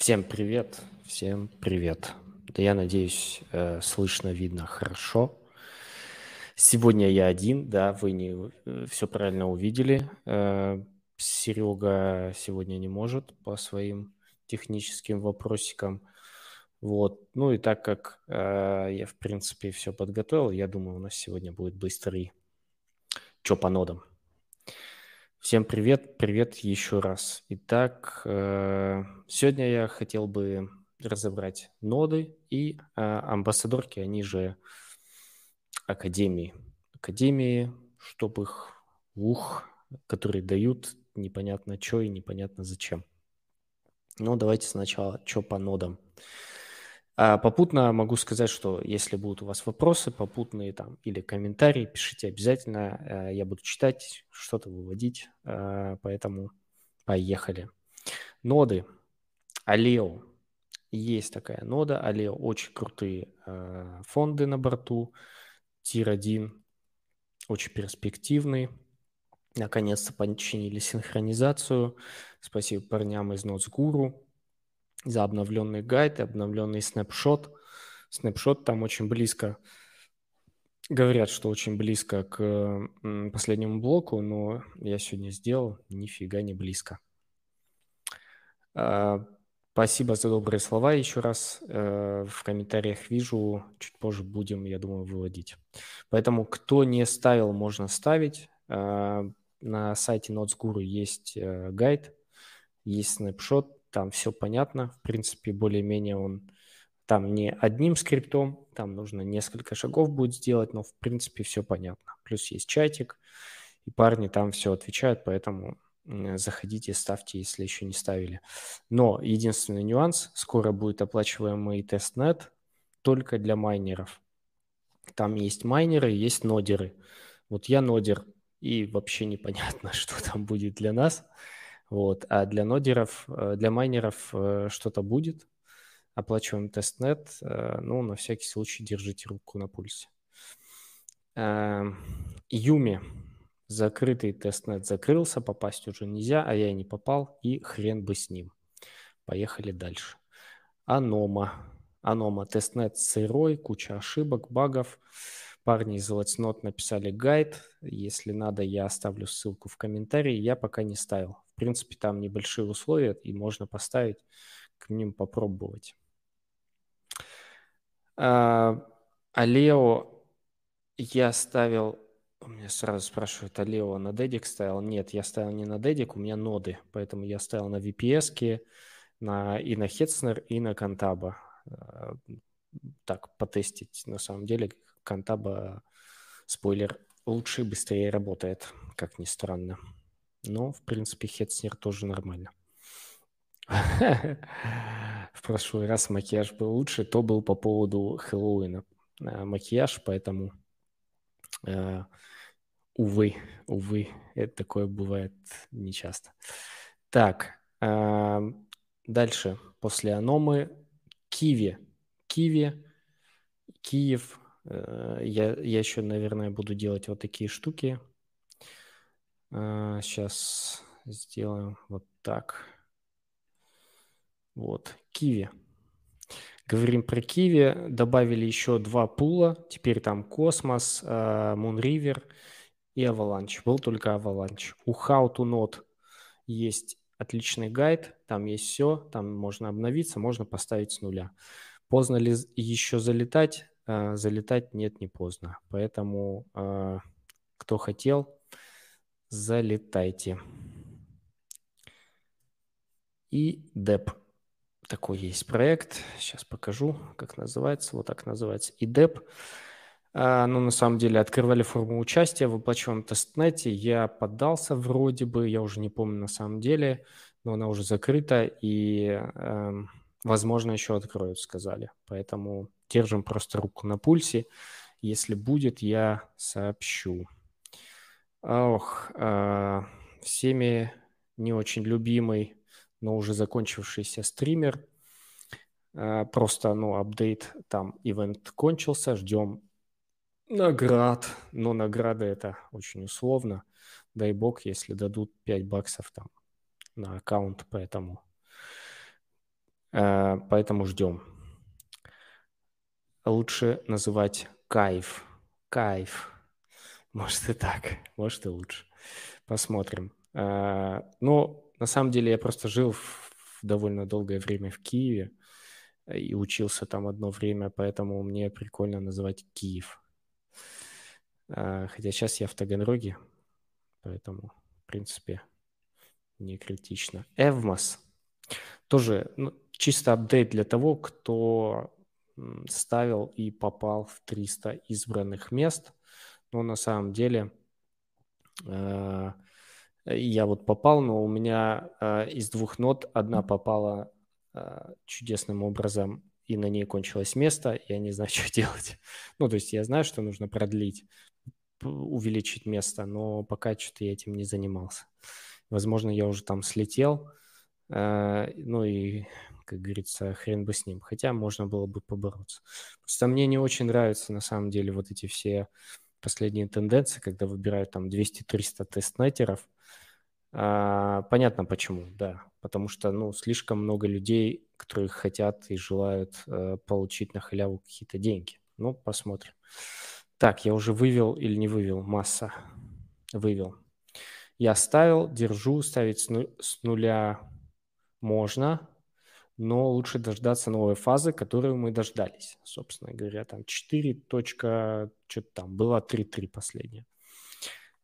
Всем привет, всем привет. Да я надеюсь, э, слышно, видно хорошо. Сегодня я один, да, вы не э, все правильно увидели. Э, Серега сегодня не может по своим техническим вопросикам. Вот. Ну и так как я, в принципе, все подготовил, я думаю, у нас сегодня будет быстрый чё по нодам. Всем привет, привет еще раз. Итак, э, сегодня я хотел бы разобрать ноды и э, амбассадорки, они же академии. Академии, чтобы их, ух, которые дают непонятно что и непонятно зачем. Ну, давайте сначала что по нодам. А попутно могу сказать, что если будут у вас вопросы попутные там или комментарии, пишите обязательно. Э, я буду читать, что-то выводить. Э, поэтому поехали. Ноды. Алео. Есть такая нода. Алео очень крутые э, фонды на борту. Тир-1 очень перспективный. Наконец-то починили синхронизацию. Спасибо парням из NotesGuru за обновленный гайд и обновленный снапшот. Снапшот там очень близко, говорят, что очень близко к последнему блоку, но я сегодня сделал нифига не близко. А, спасибо за добрые слова еще раз. Э, в комментариях вижу, чуть позже будем, я думаю, выводить. Поэтому, кто не ставил, можно ставить. А, на сайте NotesGuru есть э, гайд, есть снапшот, там все понятно, в принципе, более-менее он там не одним скриптом, там нужно несколько шагов будет сделать, но в принципе все понятно. Плюс есть чатик, и парни там все отвечают, поэтому заходите, ставьте, если еще не ставили. Но единственный нюанс, скоро будет оплачиваемый testnet только для майнеров. Там есть майнеры, есть нодеры. Вот я нодер, и вообще непонятно, что там будет для нас. Вот. А для нодеров, э, для майнеров э, что-то будет. Оплачиваемый testnet. Э, ну, на всякий случай держите руку на пульсе. Эм, Umee. Закрытый testnet закрылся, попасть уже нельзя, а я не попал, и хрен бы с ним. Поехали дальше. Anoma. Anoma. Testnet сырой, куча ошибок, багов. Парни из Let's Node написали гайд. Если надо, я оставлю ссылку в комментарии. Я пока не ставил принципе, там небольшие условия, и можно поставить к ним попробовать. А, Алео я ставил, меня сразу спрашивают, Алео на дедик ставил? Нет, я ставил не на дедик, у меня ноды, поэтому я ставил на VPS, на, и на Хетснер, и на Кантаба. А, так, потестить. На самом деле, Кантаба, спойлер, лучше и быстрее работает, как ни странно. Но, в принципе, Хетснер тоже нормально. В прошлый раз макияж был лучше, то был по поводу Хэллоуина э, макияж, поэтому, э, увы, увы, это такое бывает нечасто. Так, э, дальше, после Аномы, Киви. Киви, Киев. Я, я еще, наверное, буду делать вот такие штуки Сейчас а, сделаем вот так. Вот, Киви. Говорим про Киви. Добавили еще два пула. Теперь там Космос, Moonriver и Avalanche. Был только Avalanche. У How to Not есть отличный гайд. Там есть все. Там можно обновиться, можно поставить с нуля. Поздно ли еще залетать? А, залетать нет, не поздно. Поэтому кто хотел, залетайте. И деп. Такой есть проект. Сейчас покажу, как называется. Вот так называется. И деп. А, ну, на самом деле, открывали форму участия в оплачиваемом тестнете. Я поддался вроде бы, я уже не помню на самом деле, но она уже закрыта, и, э, возможно, еще откроют, сказали. Поэтому держим просто руку на пульсе. Если будет, я сообщу. Ох, а, всеми не очень любимый, но уже закончившийся стример. А, просто, ну, апдейт, там, ивент кончился, ждем наград. Но награды это очень условно. Дай бог, если дадут 5 баксов там на аккаунт, поэтому Э, поэтому ждем. Лучше называть кайф. Кайф. Может и так, может и лучше. Посмотрим. Э, ну, на самом деле я просто жил довольно долгое время в Киеве и учился там одно время, поэтому мне прикольно называть Киев. Э, хотя сейчас я в Таганроге, поэтому, в принципе, не критично. Эвмос. Тоже ну, чисто апдейт для того, кто ставил и попал в 300 избранных мест. Но на самом деле э, я вот попал, но у меня э, из двух нот одна попала э, чудесным образом, и на ней кончилось место, я не знаю, что делать. Ну, то есть я знаю, что нужно продлить, увеличить место, но пока что-то я этим не занимался. Возможно, я уже там слетел, э, ну и, как говорится, хрен бы с ним. Хотя можно было бы побороться. Просто мне не очень нравятся, на самом деле, вот эти все последние тенденции, когда выбирают там 200-300 тестнетеров. А, понятно почему, да. Потому что, ну, слишком много людей, которые хотят и желают э, получить на халяву какие-то деньги. Ну, посмотрим. Так, я уже вывел или не вывел? Масса. Вывел. Я ставил, держу, ставить с, ну, нуля можно, но лучше дождаться новой фазы, которую мы дождались. Собственно говоря, там 4. Точка, что-то там, было 3.3 последняя.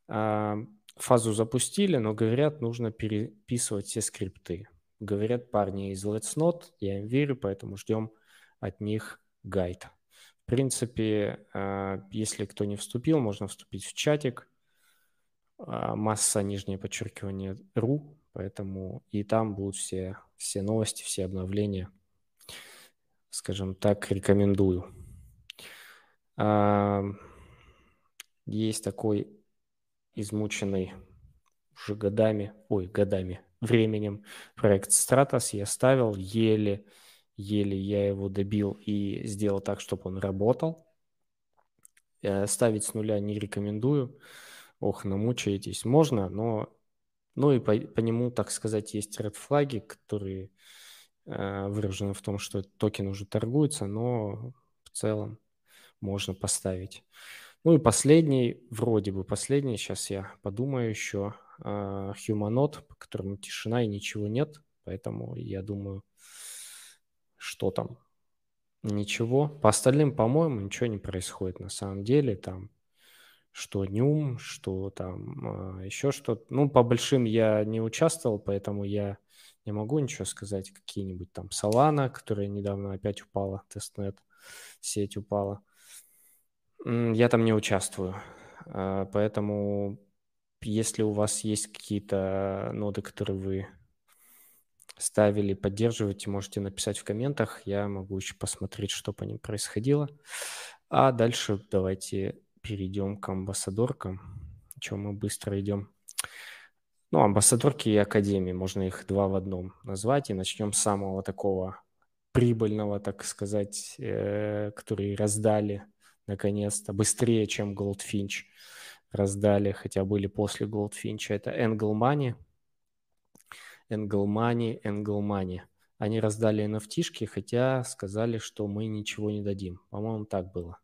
А, фазу запустили, но говорят, нужно переписывать все скрипты. Говорят парни из Let's Not, я им верю, поэтому ждем от них гайд. В принципе, а, если кто не вступил, можно вступить в чатик – а, масса, нижнее подчеркивание, ру, поэтому и там будут все, все новости, все обновления. Скажем так, рекомендую. А, есть такой измученный уже годами, ой, годами, временем проект Stratos я ставил, еле, еле я его добил и сделал так, чтобы он работал. Э, ставить с нуля не рекомендую ох, намучаетесь. Можно, но ну и по, по нему, так сказать, есть ред флаги, которые э, выражены в том, что токен уже торгуется, но в целом можно поставить. Ну и последний, вроде бы последний, сейчас я подумаю еще, э, Humanot, по которому тишина и ничего нет, поэтому я думаю, что там, ничего. По остальным, по-моему, ничего не происходит на самом деле, там что Нюм, что там а, еще что-то. Ну, по большим я не участвовал, поэтому я не могу ничего сказать. Какие-нибудь там Solana, которая недавно опять упала, тестнет, сеть упала. Я там не участвую. А, поэтому если у вас есть какие-то ноды, которые вы ставили, поддерживаете, можете написать в комментах. Я могу еще посмотреть, что по ним происходило. А дальше давайте перейдем к амбассадоркам. Чем мы быстро идем. Ну, амбассадорки и академии, можно их два в одном назвать. И начнем с самого такого прибыльного, так сказать, э, который раздали наконец-то, быстрее, чем Goldfinch раздали, хотя были после Goldfinch. Это Angle Money. Angle Money, Angle Money. Они раздали nft хотя сказали, что мы ничего не дадим. По-моему, так было.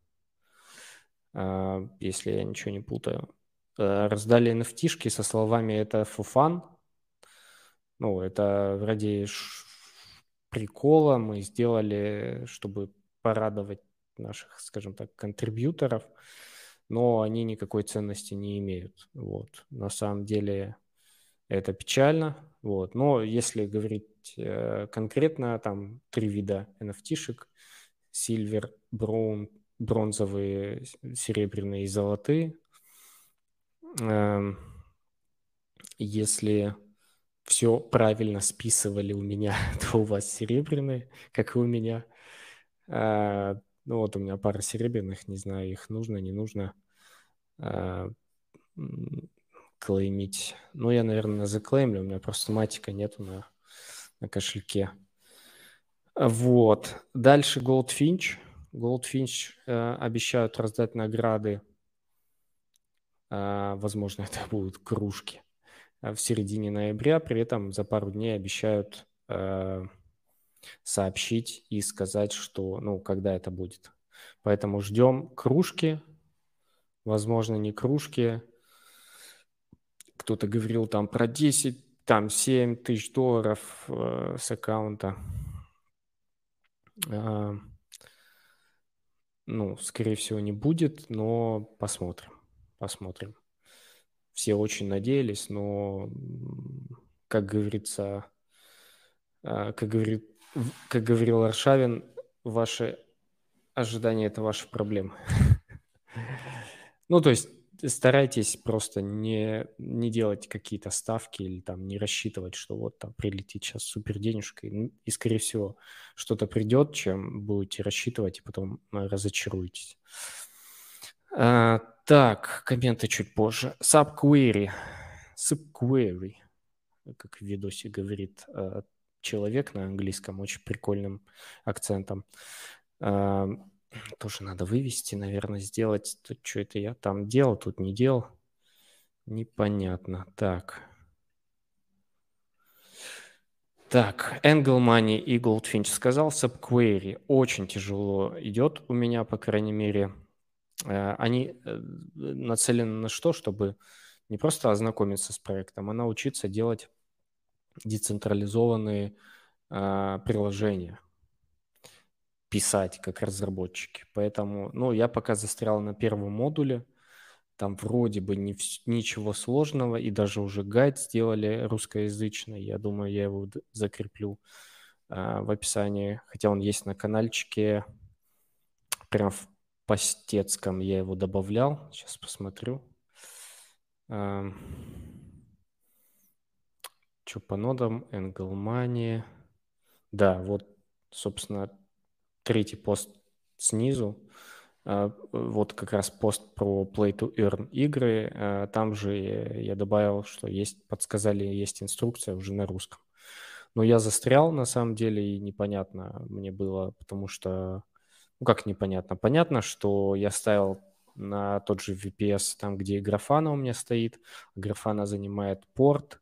А, если я ничего не путаю. Э, раздали nft со словами «это fun». Ну, это ради прикола мы сделали, чтобы порадовать наших, скажем так, контрибьюторов, но они никакой ценности не имеют. Вот. На самом деле это печально. Вот. Но если говорить э, конкретно, там три вида NFT-шек. Silver, Brown, бронзовые, серебряные и золотые. Эм, если все правильно списывали у меня, то у вас серебряные, как и у меня. Э, ну вот у меня пара серебряных, не знаю, их нужно, не нужно э, клеймить. Ну, я, наверное, заклеймлю, у меня просто матика нету на, на кошельке. Вот. Дальше Goldfinch – Goldfinch э, обещают раздать награды, э, возможно, это будут кружки, э, в середине ноября. При этом за пару дней обещают э, сообщить и сказать, что, ну, когда это будет. Поэтому ждем кружки, возможно, не кружки. Кто-то говорил там про 10, там 7 тысяч долларов э, с аккаунта. Э, ну, скорее всего, не будет, но посмотрим. Посмотрим. Все очень надеялись, но, как говорится, э, как, говорит, как говорил Аршавин, ваши ожидания – это ваши проблемы. Ну, то есть старайтесь просто не, не делать какие-то ставки или там не рассчитывать, что вот там прилетит сейчас супер денежка, и, скорее всего что-то придет, чем будете рассчитывать, и потом э, разочаруетесь. А, так, комменты чуть позже. Subquery. Subquery, как в видосе говорит э, человек на английском, очень прикольным акцентом. А, тоже надо вывести, наверное, сделать. Тут что это я там делал, тут не делал. Непонятно. Так. Так, Angle Money и Goldfinch сказал, Subquery очень тяжело идет у меня, по крайней мере. Э, они э, нацелены на что? Чтобы не просто ознакомиться с проектом, а научиться делать децентрализованные э, приложения писать как разработчики. Поэтому, ну, я пока застрял на первом модуле. Там вроде бы не, ничего сложного, и даже уже гайд сделали русскоязычный. Я думаю, я его закреплю а, в описании. Хотя он есть на каналчике, прям в постецком я его добавлял. Сейчас посмотрю. А, что по нодам? Angle Да, вот, собственно, третий пост снизу, а, вот как раз пост про Play to Earn игры, а, там же я добавил, что есть, подсказали, есть инструкция уже на русском. Но я застрял, на самом деле, и непонятно мне было, потому что, ну как непонятно? Понятно, что я ставил на тот же VPS, там, где графана у меня стоит. Графана занимает порт,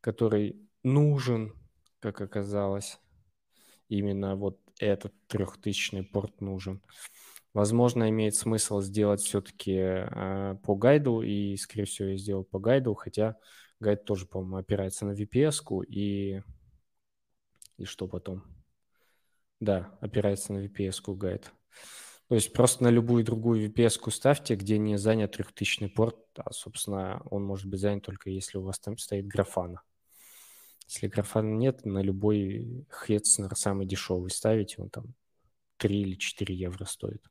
который нужен, как оказалось. Именно вот этот трехтысячный порт нужен. Возможно, имеет смысл сделать все-таки э, по гайду, и, скорее всего, я сделал по гайду, хотя гайд тоже, по-моему, опирается на VPS-ку, и... И что потом? Да, опирается на VPS-ку гайд. То есть просто на любую другую VPS-ку ставьте, где не занят трехтысячный порт, а, собственно, он может быть занят только если у вас там стоит графана. Если графана нет, на любой Хетснер самый дешевый ставите, он там 3 или 4 евро стоит.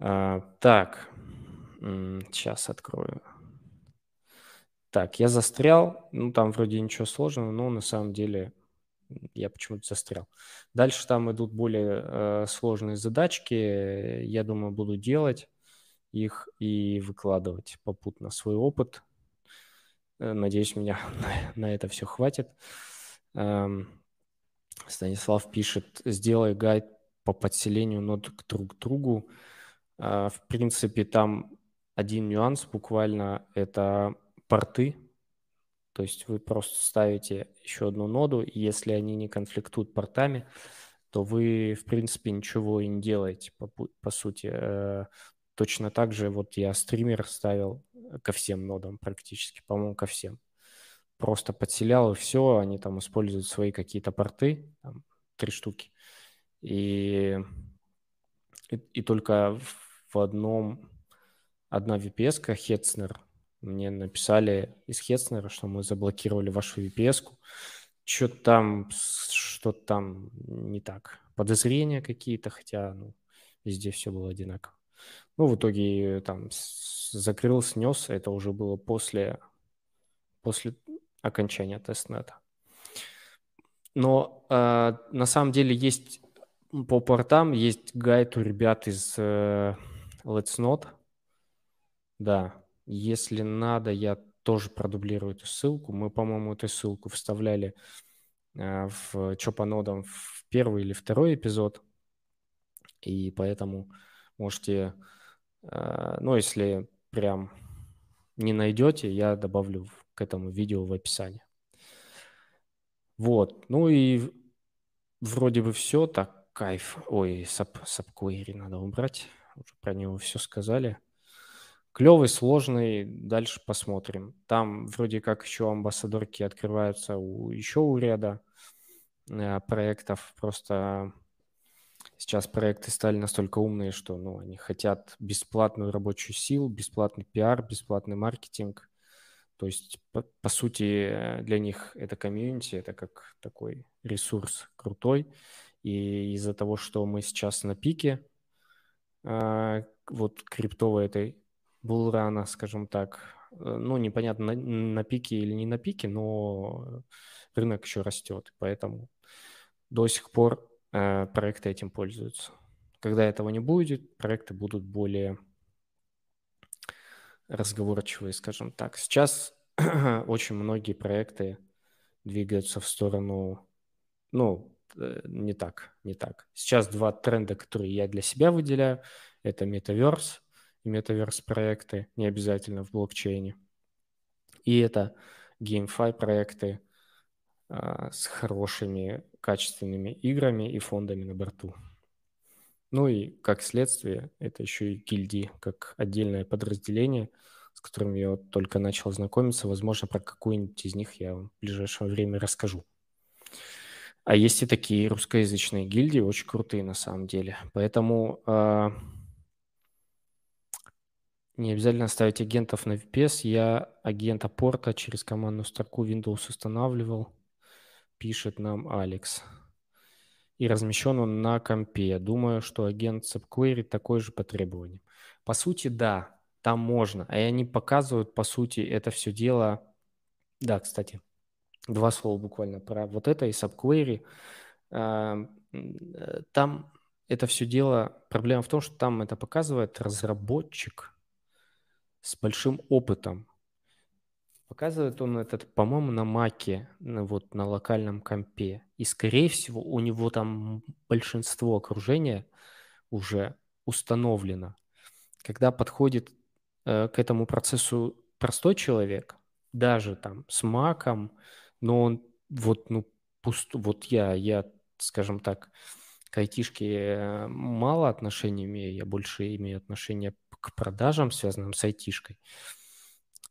А, так, сейчас открою. Так, я застрял. Ну, там вроде ничего сложного, но на самом деле я почему-то застрял. Дальше там идут более э, сложные задачки. Я думаю, буду делать их и выкладывать попутно свой опыт. Э, надеюсь, меня на это все хватит. Эм, Станислав пишет, сделай гайд по подселению нод к друг другу. Э, в принципе, там один нюанс буквально – это порты. То есть вы просто ставите еще одну ноду, и если они не конфликтуют портами, то вы, в принципе, ничего и не делаете, по, по сути. Точно так же вот я стример ставил ко всем нодам практически, по-моему, ко всем. Просто подселял и все, они там используют свои какие-то порты, там, три штуки. И, и, и только в одном, одна VPS-ка, Хетснер, мне написали из Хетснера, что мы заблокировали вашу VPS-ку. Что-то там, что там не так. Подозрения какие-то, хотя ну, везде все было одинаково. Ну, в итоге там закрыл, снес. Это уже было после, после окончания тестнета. Но э, на самом деле есть по портам есть гайд у ребят из э, Let's Not. Да, если надо, я тоже продублирую эту ссылку. Мы, по-моему, эту ссылку вставляли э, в Чопанодом в первый или второй эпизод. И поэтому можете Э, ну, если прям не найдете, я добавлю к этому видео в описании. Вот. Ну и вроде бы все, так, кайф. Ой, саб, сабквери надо убрать. Уже про него все сказали. Клевый, сложный, дальше посмотрим. Там вроде как еще амбассадорки открываются у, еще у ряда э, проектов. Просто сейчас проекты стали настолько умные, что ну, они хотят бесплатную рабочую силу, бесплатный пиар, бесплатный маркетинг. То есть, по, по сути, для них это комьюнити, это как такой ресурс крутой. И из-за того, что мы сейчас на пике, э, вот криптовой этой булрана, скажем так. Э, ну, непонятно, на, на пике или не на пике, но рынок еще растет, поэтому до сих пор проекты этим пользуются. Когда этого не будет, проекты будут более разговорчивые, скажем так. Сейчас очень многие проекты двигаются в сторону, ну, э, не так, не так. Сейчас два тренда, которые я для себя выделяю, это метаверс и метаверс-проекты, не обязательно в блокчейне. И это GameFi проекты с хорошими, качественными играми и фондами на борту. Ну и как следствие, это еще и гильдии, как отдельное подразделение, с которым я вот только начал знакомиться. Возможно, про какую-нибудь из них я вам в ближайшее время расскажу. А есть и такие русскоязычные гильдии, очень крутые на самом деле. Поэтому э, не обязательно ставить агентов на VPS. Я агента порта через командную строку Windows устанавливал, пишет нам Алекс. И размещен он на компе. Думаю, что агент subquery такой же по требованиям. По сути, да, там можно. А они показывают, по сути, это все дело... Да, кстати, два слова буквально про вот это и subquery. Э, там это все дело... Проблема в том, что там это показывает разработчик – с большим опытом. Показывает он этот, по-моему, на маке, вот на локальном компе. И, скорее всего, у него там большинство окружения уже установлено. Когда подходит э, к этому процессу простой человек, даже там с маком, но он вот, ну, пуст, вот я, я, скажем так, к айтишке мало отношения имею, я больше имею отношение к продажам, связанным с айтишкой.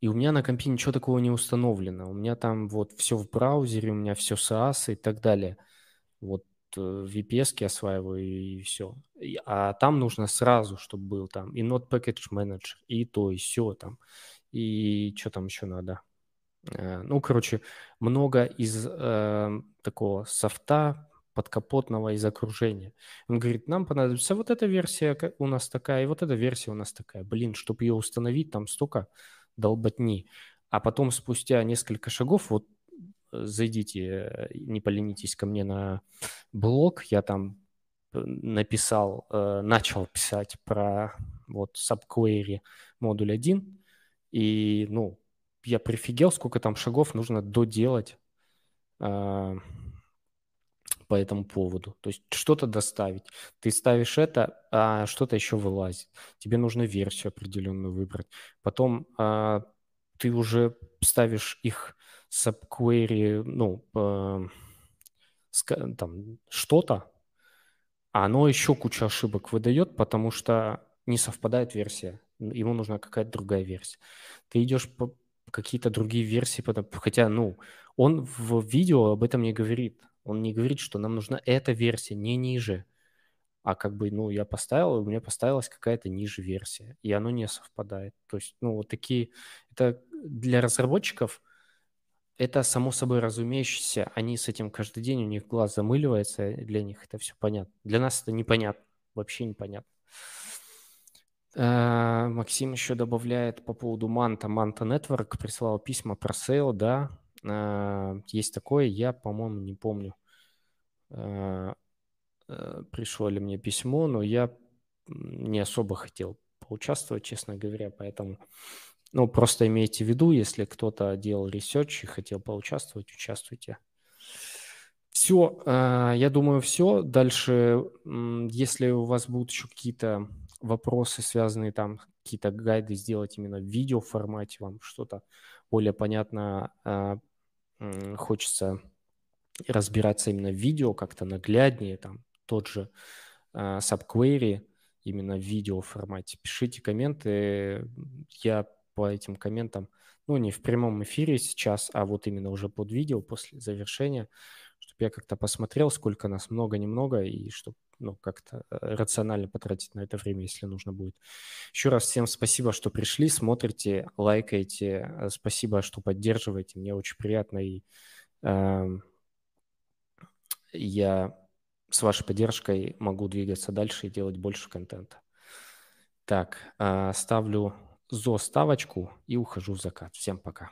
И у меня на компе ничего такого не установлено. У меня там вот все в браузере, у меня все SaaS и так далее. Вот э, VPS осваиваю и все. А там нужно сразу, чтобы был там и Node Package Manager, и то, и все там. И что там еще надо? Э, ну, короче, много из э, такого софта, подкапотного из окружения. Он говорит, нам понадобится вот эта версия у нас такая, и вот эта версия у нас такая. Блин, чтобы ее установить, там столько долботни. А потом спустя несколько шагов, вот э, зайдите, э, не поленитесь ко мне на блог, я там э, написал, начал писать про вот subquery модуль 1, и, ну, я прифигел, сколько там шагов нужно доделать, а, по этому поводу. То есть что-то доставить. Ты ставишь это, а что-то еще вылазит. Тебе нужно версию определенную выбрать. Потом а, ты уже ставишь их subquery, ну, э, там, что-то, а оно еще кучу ошибок выдает, потому что не совпадает версия. Ему нужна какая-то другая версия. Ты идешь по какие-то другие версии, хотя, ну, он в видео об этом не говорит. Он не говорит, что нам нужна эта версия, не ниже. А как бы, ну, я поставил, у меня поставилась какая-то ниже версия, и оно не совпадает. То есть, ну, вот такие... Это для разработчиков это само собой разумеющееся. Они с этим каждый день, у них глаз замыливается, для них это все понятно. Для нас это непонятно, вообще непонятно. А, Максим еще добавляет по поводу Manta. Manta Network прислал письма про sale, да, есть такое, я, по-моему, не помню, а, э, пришло ли мне письмо, но я не особо хотел поучаствовать, честно говоря, поэтому, ну, просто имейте в виду, если кто-то делал research и хотел поучаствовать, участвуйте. Все, а, я думаю, все. Дальше, если у вас будут еще какие-то вопросы, связанные там, какие-то гайды сделать именно в видео формате, вам что-то более понятно хочется разбираться именно в видео как-то нагляднее, там тот же э, subquery именно в видео формате, пишите комменты. Я по этим комментам, ну, не в прямом эфире сейчас, а вот именно уже под видео после завершения, чтобы я как-то посмотрел, сколько нас много-немного, и чтобы ну, как-то э, рационально потратить на это время, если нужно будет. Еще раз всем спасибо, что пришли, смотрите, лайкаете. Э, спасибо, что поддерживаете. Мне очень приятно, и э, я с вашей поддержкой могу двигаться дальше и делать больше контента. Так, э, ставлю ЗО ставочку и ухожу в закат. Всем пока.